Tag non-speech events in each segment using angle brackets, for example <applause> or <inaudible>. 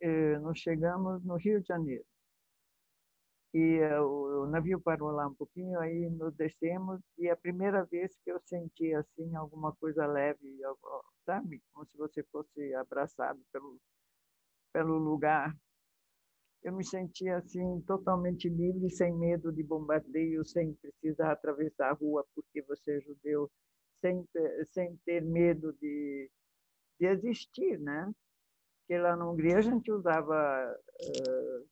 eh, nós chegamos no Rio de Janeiro. E eh, o, o navio parou lá um pouquinho, aí nós descemos, e é a primeira vez que eu senti assim alguma coisa leve, sabe? Como se você fosse abraçado pelo, pelo lugar. Eu me senti assim totalmente livre, sem medo de bombardeio, sem precisar atravessar a rua porque você é judeu, sem, ter- sem ter medo de, de existir, né? Porque lá na Hungria a gente usava eh,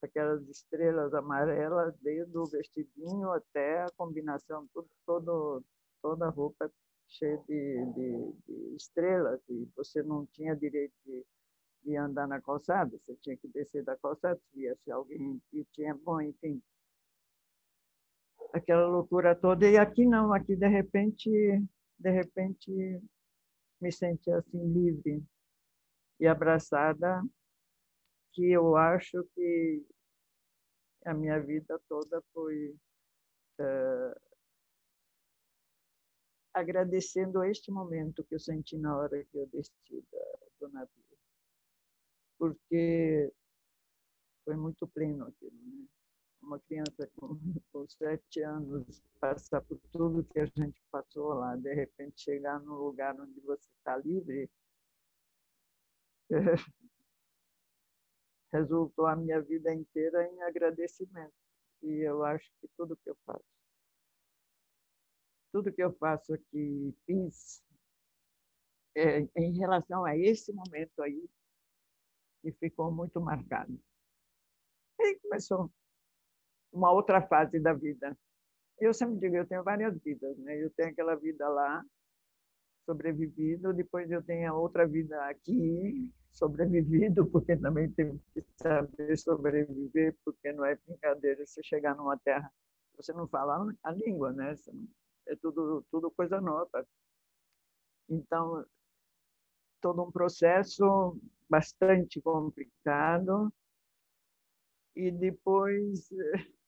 aquelas estrelas amarelas, desde o vestidinho até a combinação, tudo, todo, toda a roupa cheia de, de, de estrelas, e você não tinha direito de, de andar na calçada, você tinha que descer da calçada, se viesse alguém que tinha, bom, enfim, aquela loucura toda, e aqui não, aqui de repente, de repente, me senti assim livre e abraçada, que eu acho que a minha vida toda foi eh, agradecendo este momento que eu senti na hora que eu desci do navio, porque foi muito pleno aquilo, né? Uma criança com, com sete anos passar por tudo que a gente passou lá, de repente chegar num lugar onde você está livre, <laughs> resultou a minha vida inteira em agradecimento. E eu acho que tudo que eu faço, tudo que eu faço aqui, fiz, é, em relação a esse momento aí, que ficou muito marcado. Aí começou uma outra fase da vida. Eu sempre digo, eu tenho várias vidas, né? Eu tenho aquela vida lá, sobrevivido, depois eu tenho outra vida aqui, sobrevivido, <laughs> porque também tem que saber sobreviver, porque não é brincadeira você chegar numa terra, você não fala a língua, né? É tudo, tudo coisa nova. Então, todo um processo bastante complicado, e depois <laughs>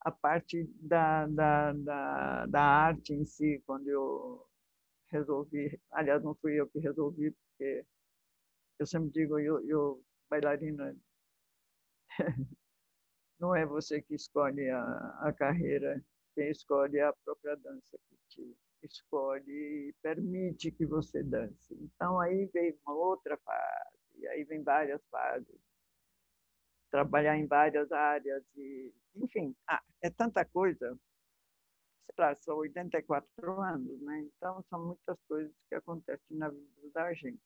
a parte da, da, da, da arte em si, quando eu resolvi, aliás, não fui eu que resolvi, porque eu sempre digo, eu, eu bailarina, <laughs> não é você que escolhe a, a carreira, quem escolhe é a própria dança que te escolhe e permite que você dance. Então, aí veio uma outra fase, aí vem várias fases, trabalhar em várias áreas, e, enfim, ah, é tanta coisa, sei são 84 anos, né? Então, são muitas coisas que acontecem na vida da gente.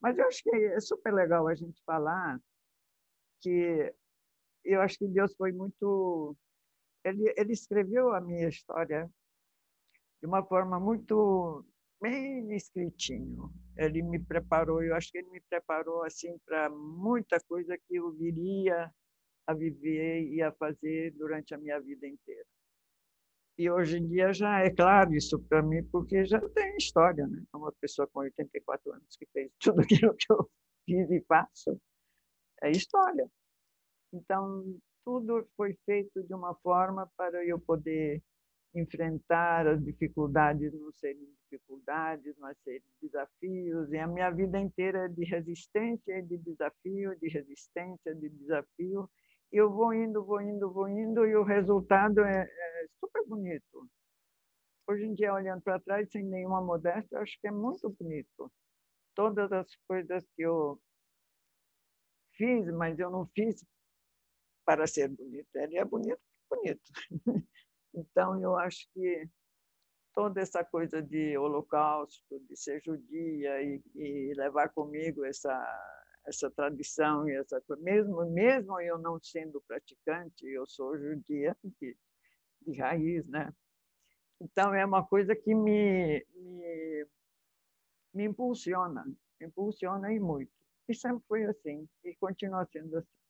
Mas eu acho que é super legal a gente falar que eu acho que Deus foi muito. Ele, ele escreveu a minha história de uma forma muito bem escritinho. Ele me preparou, eu acho que ele me preparou assim para muita coisa que eu viria a viver e a fazer durante a minha vida inteira. E hoje em dia já é claro isso para mim, porque já tem história, né? Uma pessoa com 84 anos que fez <laughs> tudo aquilo que eu fiz e faço, é história. Então, tudo foi feito de uma forma para eu poder enfrentar as dificuldades, não serem dificuldades, mas serem desafios. E a minha vida inteira é de resistência, de desafio, de resistência, de desafio. E eu vou indo, vou indo, vou indo, e o resultado é, é bonito. hoje em dia, olhando para trás, sem nenhuma modéstia, acho que é muito bonito. Todas as coisas que eu fiz, mas eu não fiz para ser bonito. Ele é bonito, bonito. <laughs> Então, eu acho que toda essa coisa de holocausto, de ser judia e, e levar comigo essa essa tradição e essa mesmo mesmo eu não sendo praticante, eu sou judia de raiz, né? Então é uma coisa que me me, me impulsiona, impulsiona e muito. E sempre foi assim e continua sendo assim.